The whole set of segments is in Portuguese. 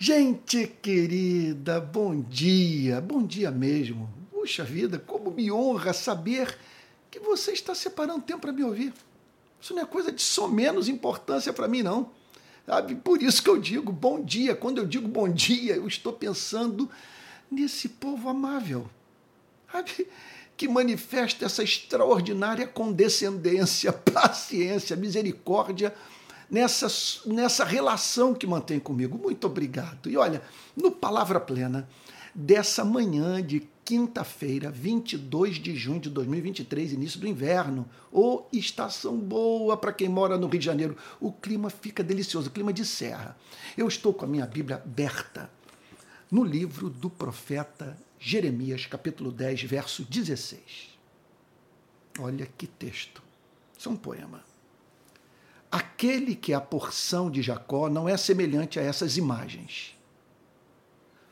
Gente querida, bom dia, bom dia mesmo. Puxa vida, como me honra saber que você está separando tempo para me ouvir. Isso não é coisa de só menos importância para mim, não. Sabe? Por isso que eu digo bom dia. Quando eu digo bom dia, eu estou pensando nesse povo amável, sabe? que manifesta essa extraordinária condescendência, paciência, misericórdia nessa, nessa relação que mantém comigo. Muito obrigado. E olha, no Palavra Plena, dessa manhã de quinta-feira, 22 de junho de 2023, início do inverno, ou oh, estação boa para quem mora no Rio de Janeiro. O clima fica delicioso, clima de serra. Eu estou com a minha Bíblia aberta no livro do profeta Jeremias, capítulo 10, verso 16. Olha que texto. Isso é um poema. Aquele que é a porção de Jacó não é semelhante a essas imagens,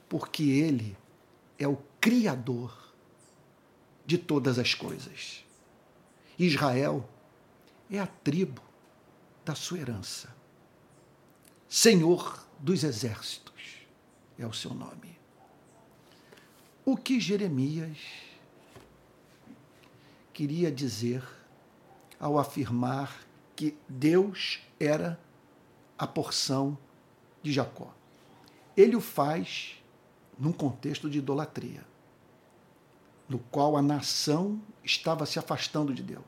porque ele é o Criador de todas as coisas. Israel é a tribo da sua herança. Senhor dos exércitos é o seu nome. O que Jeremias queria dizer ao afirmar que Deus era a porção de Jacó. Ele o faz num contexto de idolatria, no qual a nação estava se afastando de Deus.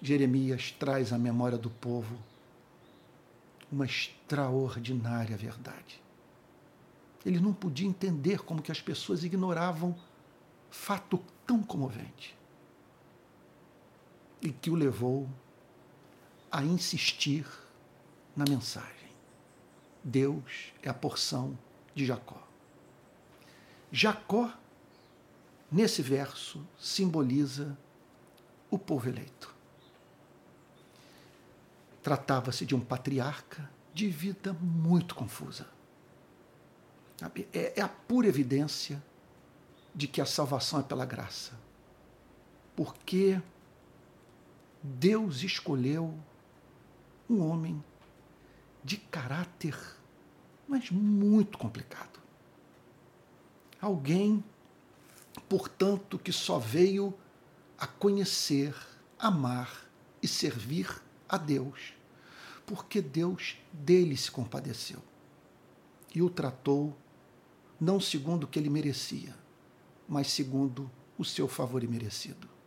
Jeremias traz à memória do povo uma extraordinária verdade. Ele não podia entender como que as pessoas ignoravam fato tão comovente e que o levou a insistir na mensagem. Deus é a porção de Jacó. Jacó, nesse verso, simboliza o povo eleito. Tratava-se de um patriarca de vida muito confusa. É, é a pura evidência de que a salvação é pela graça. Porque Deus escolheu um homem de caráter, mas muito complicado. Alguém, portanto, que só veio a conhecer, amar e servir a Deus, porque Deus dele se compadeceu e o tratou não segundo o que ele merecia, mas segundo o seu favor imerecido.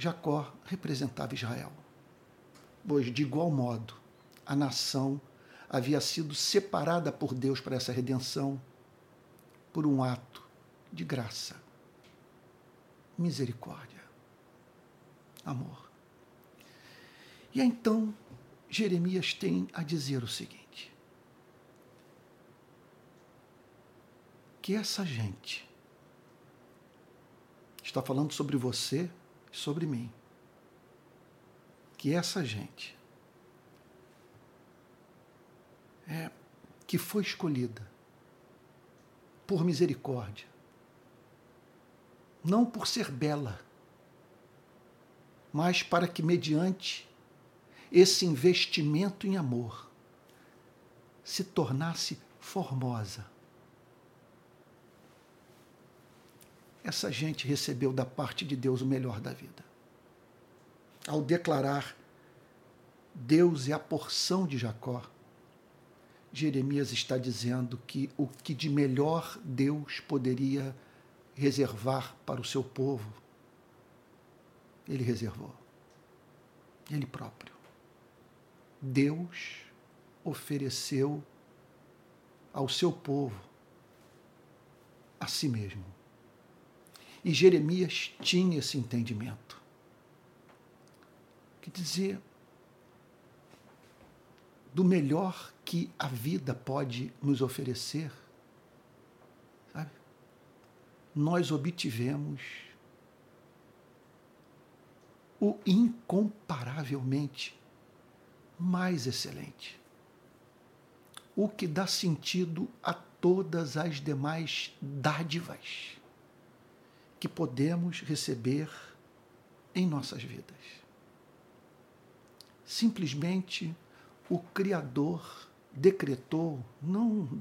Jacó representava Israel, pois, de igual modo, a nação havia sido separada por Deus para essa redenção por um ato de graça, misericórdia, amor. E então Jeremias tem a dizer o seguinte: que essa gente está falando sobre você sobre mim. Que essa gente é, que foi escolhida por misericórdia, não por ser bela, mas para que, mediante esse investimento em amor, se tornasse formosa essa gente recebeu da parte de Deus o melhor da vida. Ao declarar Deus é a porção de Jacó, Jeremias está dizendo que o que de melhor Deus poderia reservar para o seu povo, ele reservou. Ele próprio. Deus ofereceu ao seu povo a si mesmo. E Jeremias tinha esse entendimento. Quer dizer, do melhor que a vida pode nos oferecer, sabe? Nós obtivemos o incomparavelmente mais excelente. O que dá sentido a todas as demais dádivas que podemos receber em nossas vidas. Simplesmente o Criador decretou não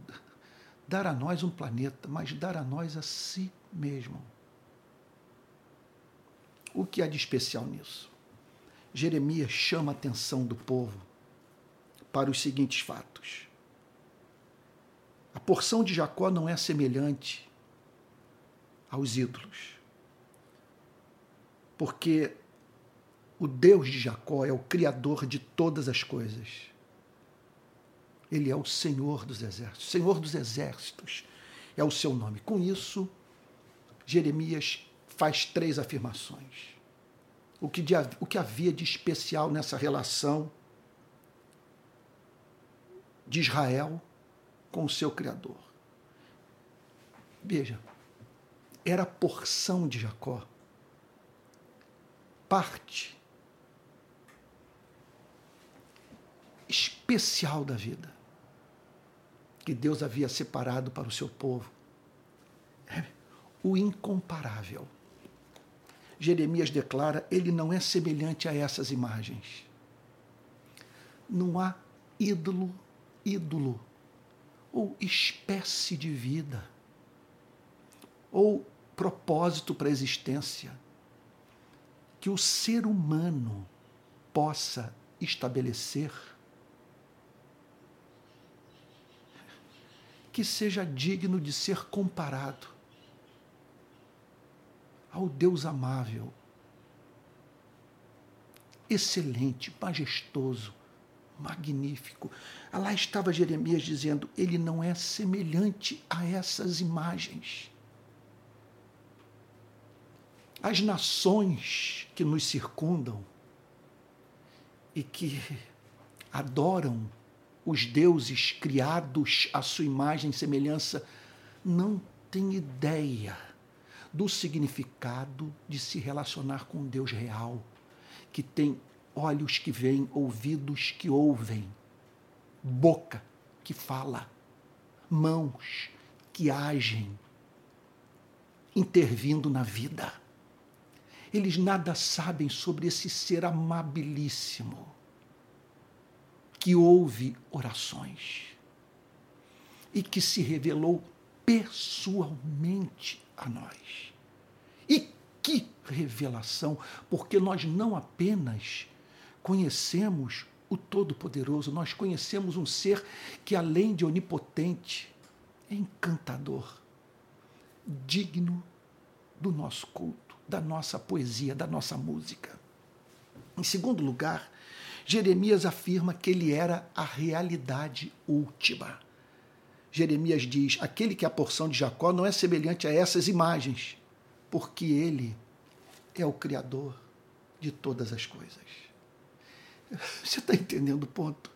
dar a nós um planeta, mas dar a nós a si mesmo. O que há de especial nisso? Jeremias chama a atenção do povo para os seguintes fatos. A porção de Jacó não é semelhante aos ídolos. Porque o Deus de Jacó é o Criador de todas as coisas. Ele é o Senhor dos exércitos. Senhor dos exércitos é o seu nome. Com isso, Jeremias faz três afirmações. O que, de, o que havia de especial nessa relação de Israel com o seu Criador. Veja, era a porção de Jacó, parte especial da vida que Deus havia separado para o seu povo. É o incomparável. Jeremias declara: ele não é semelhante a essas imagens. Não há ídolo, ídolo, ou espécie de vida, ou propósito para a existência que o ser humano possa estabelecer que seja digno de ser comparado ao Deus amável, excelente, majestoso, magnífico. Lá estava Jeremias dizendo: ele não é semelhante a essas imagens. As nações que nos circundam e que adoram os deuses criados à sua imagem e semelhança não têm ideia do significado de se relacionar com um Deus real, que tem olhos que veem, ouvidos que ouvem, boca que fala, mãos que agem, intervindo na vida. Eles nada sabem sobre esse ser amabilíssimo que ouve orações e que se revelou pessoalmente a nós. E que revelação, porque nós não apenas conhecemos o Todo-Poderoso, nós conhecemos um ser que, além de onipotente, é encantador, digno do nosso culto da nossa poesia, da nossa música. Em segundo lugar, Jeremias afirma que ele era a realidade última. Jeremias diz: aquele que é a porção de Jacó não é semelhante a essas imagens, porque ele é o Criador de todas as coisas. Você está entendendo o ponto?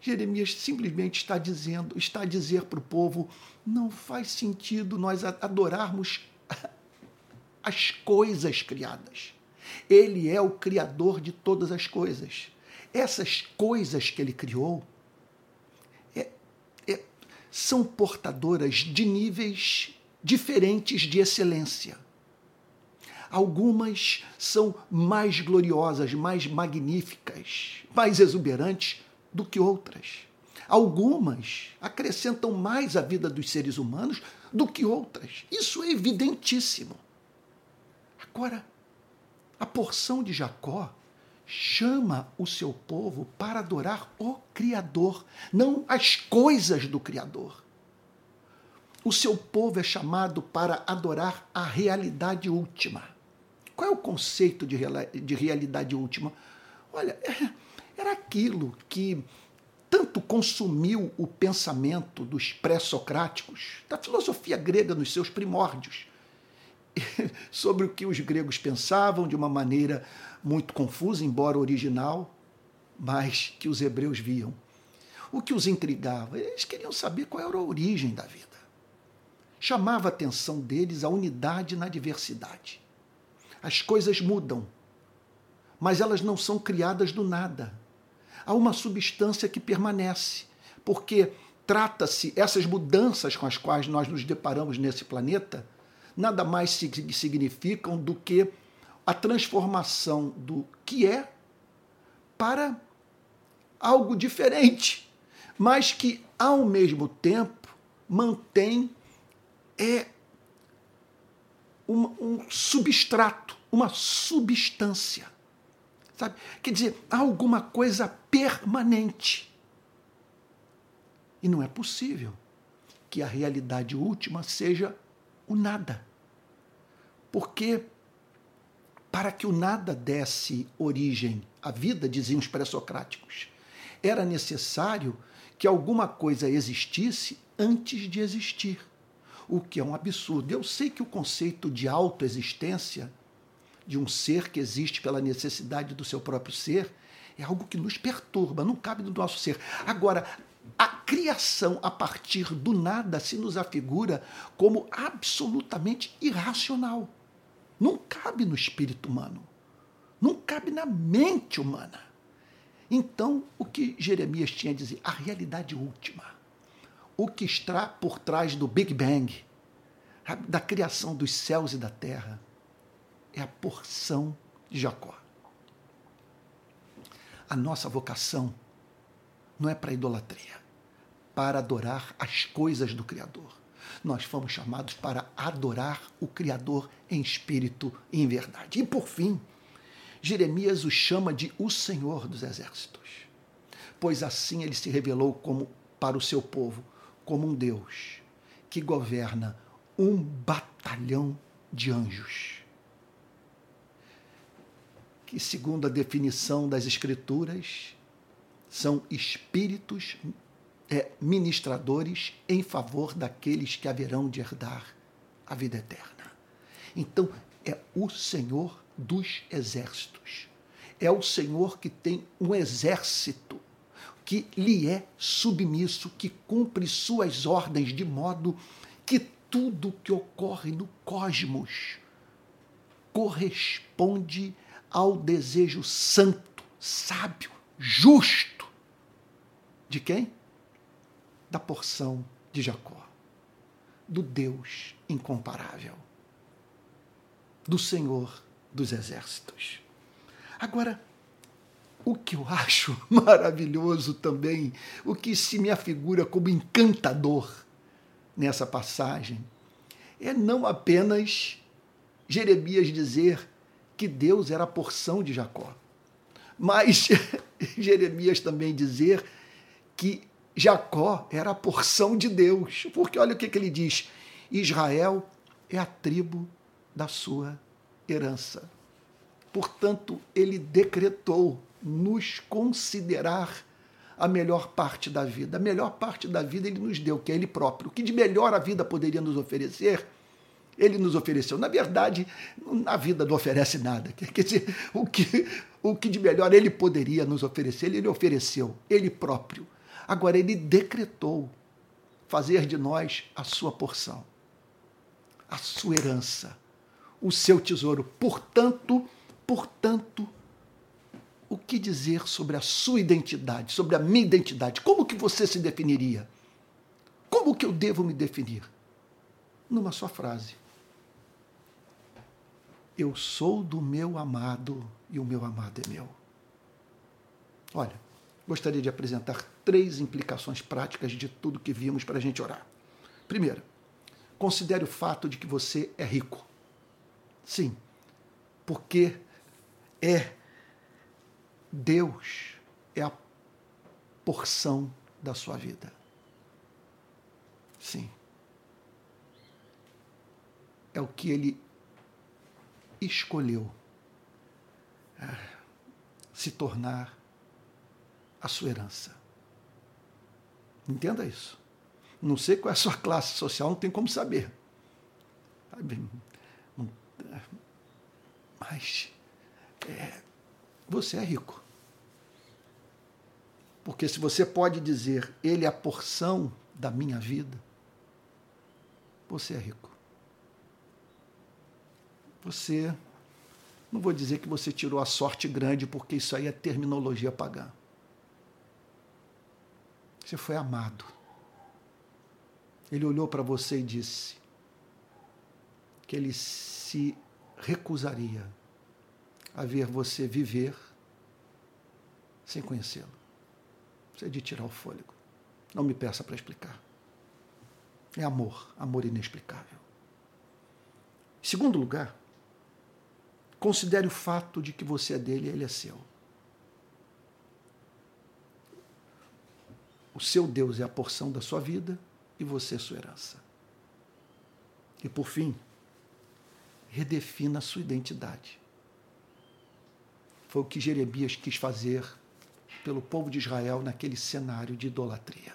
Jeremias simplesmente está dizendo, está a dizer para o povo: não faz sentido nós adorarmos as coisas criadas. Ele é o criador de todas as coisas. Essas coisas que ele criou é, é, são portadoras de níveis diferentes de excelência. Algumas são mais gloriosas, mais magníficas, mais exuberantes do que outras. Algumas acrescentam mais à vida dos seres humanos do que outras. Isso é evidentíssimo. Agora, a porção de Jacó chama o seu povo para adorar o Criador, não as coisas do Criador. O seu povo é chamado para adorar a realidade última. Qual é o conceito de, de realidade última? Olha, é, era aquilo que tanto consumiu o pensamento dos pré-socráticos, da filosofia grega nos seus primórdios, sobre o que os gregos pensavam de uma maneira muito confusa, embora original, mas que os hebreus viam. O que os intrigava? Eles queriam saber qual era a origem da vida. Chamava a atenção deles a unidade na diversidade. As coisas mudam, mas elas não são criadas do nada. Há uma substância que permanece, porque trata-se essas mudanças com as quais nós nos deparamos nesse planeta nada mais significam do que a transformação do que é para algo diferente, mas que ao mesmo tempo mantém é um, um substrato, uma substância. Sabe? Quer dizer, há alguma coisa permanente. E não é possível que a realidade última seja o nada. Porque para que o nada desse origem à vida, diziam os pré-socráticos, era necessário que alguma coisa existisse antes de existir, o que é um absurdo. Eu sei que o conceito de autoexistência, de um ser que existe pela necessidade do seu próprio ser, é algo que nos perturba, não cabe no nosso ser. Agora, a criação a partir do nada se nos afigura como absolutamente irracional. Não cabe no espírito humano. Não cabe na mente humana. Então, o que Jeremias tinha a dizer? A realidade última. O que está por trás do Big Bang, da criação dos céus e da terra, é a porção de Jacó. A nossa vocação não é para idolatria, para adorar as coisas do Criador nós fomos chamados para adorar o Criador em espírito e em verdade. E por fim, Jeremias o chama de o Senhor dos Exércitos, pois assim ele se revelou como para o seu povo como um Deus que governa um batalhão de anjos. Que, segundo a definição das Escrituras, são espíritos é, ministradores em favor daqueles que haverão de herdar a vida eterna. Então, é o Senhor dos exércitos. É o Senhor que tem um exército que lhe é submisso, que cumpre suas ordens de modo que tudo que ocorre no cosmos corresponde ao desejo santo, sábio, justo de quem? Da porção de Jacó, do Deus incomparável, do Senhor dos exércitos. Agora, o que eu acho maravilhoso também, o que se me afigura como encantador nessa passagem, é não apenas Jeremias dizer que Deus era a porção de Jacó, mas Jeremias também dizer que Jacó era a porção de Deus, porque olha o que, que ele diz: Israel é a tribo da sua herança. Portanto, ele decretou nos considerar a melhor parte da vida. A melhor parte da vida ele nos deu, que é ele próprio. O que de melhor a vida poderia nos oferecer, ele nos ofereceu. Na verdade, a vida não oferece nada. Quer dizer, o que, o que de melhor ele poderia nos oferecer, ele ofereceu, ele próprio. Agora, ele decretou fazer de nós a sua porção, a sua herança, o seu tesouro. Portanto, portanto, o que dizer sobre a sua identidade, sobre a minha identidade? Como que você se definiria? Como que eu devo me definir? Numa só frase. Eu sou do meu amado e o meu amado é meu. Olha, gostaria de apresentar três implicações práticas de tudo que vimos para a gente orar. Primeira, considere o fato de que você é rico. Sim, porque é Deus é a porção da sua vida. Sim. É o que ele escolheu é, se tornar a sua herança. Entenda isso. Não sei qual é a sua classe social, não tem como saber. Mas é, você é rico. Porque se você pode dizer, ele é a porção da minha vida, você é rico. Você, não vou dizer que você tirou a sorte grande, porque isso aí é terminologia pagã. Você foi amado. Ele olhou para você e disse que ele se recusaria a ver você viver sem conhecê-lo. Isso é de tirar o fôlego. Não me peça para explicar. É amor, amor inexplicável. Em segundo lugar, considere o fato de que você é dele e ele é seu. O seu Deus é a porção da sua vida e você é sua herança. E por fim, redefina a sua identidade. Foi o que Jeremias quis fazer pelo povo de Israel naquele cenário de idolatria.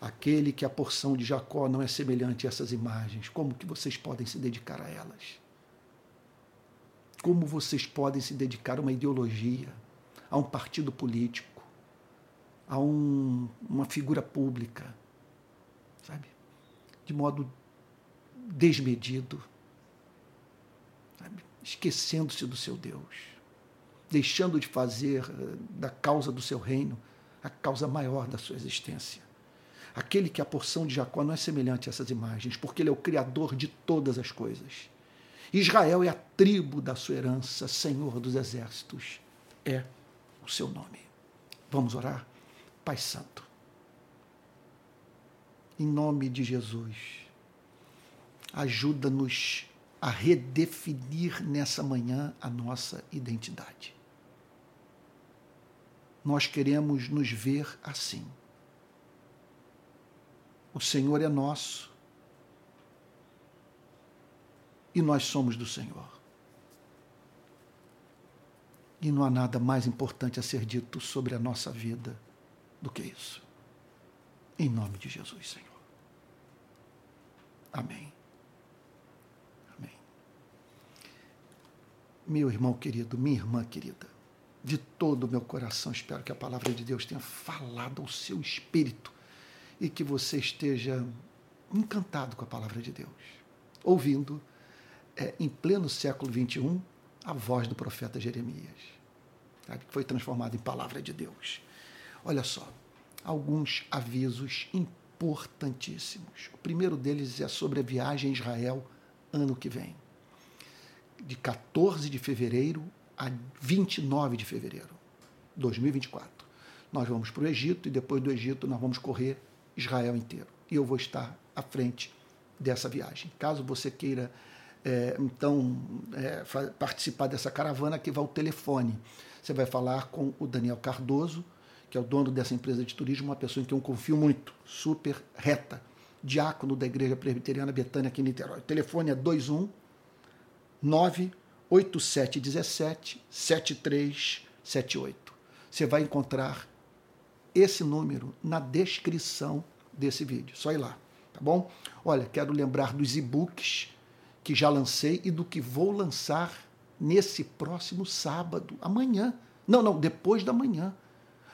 Aquele que a porção de Jacó não é semelhante a essas imagens, como que vocês podem se dedicar a elas? Como vocês podem se dedicar a uma ideologia, a um partido político, a um, uma figura pública, sabe? De modo desmedido, sabe? esquecendo-se do seu Deus, deixando de fazer eh, da causa do seu reino a causa maior da sua existência. Aquele que a porção de Jacó não é semelhante a essas imagens, porque ele é o criador de todas as coisas. Israel é a tribo da sua herança, Senhor dos exércitos, é o seu nome. Vamos orar? Pai Santo, em nome de Jesus, ajuda-nos a redefinir nessa manhã a nossa identidade. Nós queremos nos ver assim. O Senhor é nosso e nós somos do Senhor. E não há nada mais importante a ser dito sobre a nossa vida do que isso. Em nome de Jesus, Senhor. Amém. Amém. Meu irmão querido, minha irmã querida, de todo o meu coração espero que a palavra de Deus tenha falado ao seu espírito e que você esteja encantado com a palavra de Deus, ouvindo é, em pleno século XXI a voz do profeta Jeremias, que foi transformado em palavra de Deus. Olha só, alguns avisos importantíssimos. O primeiro deles é sobre a viagem a Israel ano que vem, de 14 de fevereiro a 29 de fevereiro de 2024. Nós vamos para o Egito e depois do Egito nós vamos correr Israel inteiro. E eu vou estar à frente dessa viagem. Caso você queira, é, então, é, participar dessa caravana, aqui vai o telefone. Você vai falar com o Daniel Cardoso, que é o dono dessa empresa de turismo, uma pessoa em quem eu confio muito, super reta, diácono da Igreja Presbiteriana Betânia aqui em Niterói. O telefone é 21 98717 7378. Você vai encontrar esse número na descrição desse vídeo. Só ir lá, tá bom? Olha, quero lembrar dos e-books que já lancei e do que vou lançar nesse próximo sábado, amanhã. Não, não, depois da manhã.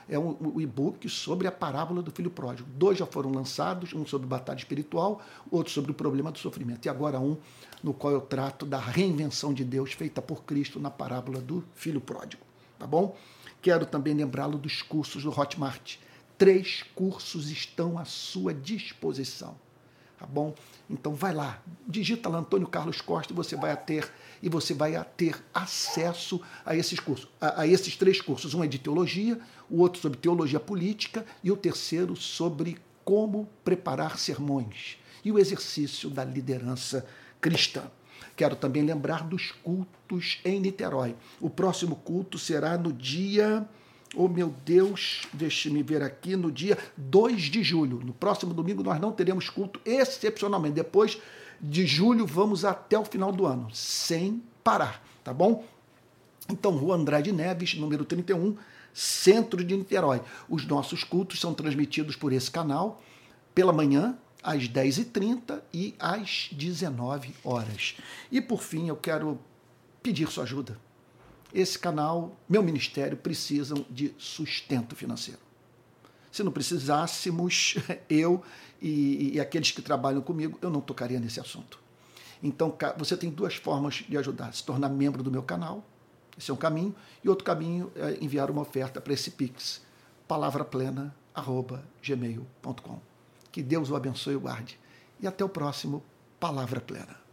É um, um e-book sobre a parábola do filho pródigo. Dois já foram lançados, um sobre batalha espiritual, outro sobre o problema do sofrimento. E agora um no qual eu trato da reinvenção de Deus feita por Cristo na parábola do filho pródigo. Tá bom? Quero também lembrá-lo dos cursos do Hotmart. Três cursos estão à sua disposição. Tá bom? Então vai lá, digita lá Antônio Carlos Costa e você vai ter e você vai ter acesso a esses cursos, a, a, esses três cursos. Um é de teologia, o outro sobre teologia política e o terceiro sobre como preparar sermões e o exercício da liderança cristã. Quero também lembrar dos cultos em Niterói. O próximo culto será no dia. Oh meu Deus, deixe-me ver aqui, no dia 2 de julho. No próximo domingo nós não teremos culto excepcionalmente. Depois de julho vamos até o final do ano, sem parar, tá bom? Então, Rua Andrade Neves, número 31, centro de Niterói. Os nossos cultos são transmitidos por esse canal pela manhã, às 10h30 e às 19 horas. E por fim, eu quero pedir sua ajuda. Esse canal, meu ministério, precisam de sustento financeiro. Se não precisássemos, eu e, e aqueles que trabalham comigo, eu não tocaria nesse assunto. Então, você tem duas formas de ajudar: se tornar membro do meu canal, esse é um caminho, e outro caminho é enviar uma oferta para esse Pix, palavraplena.gmail.com. Que Deus o abençoe e guarde. E até o próximo Palavra Plena.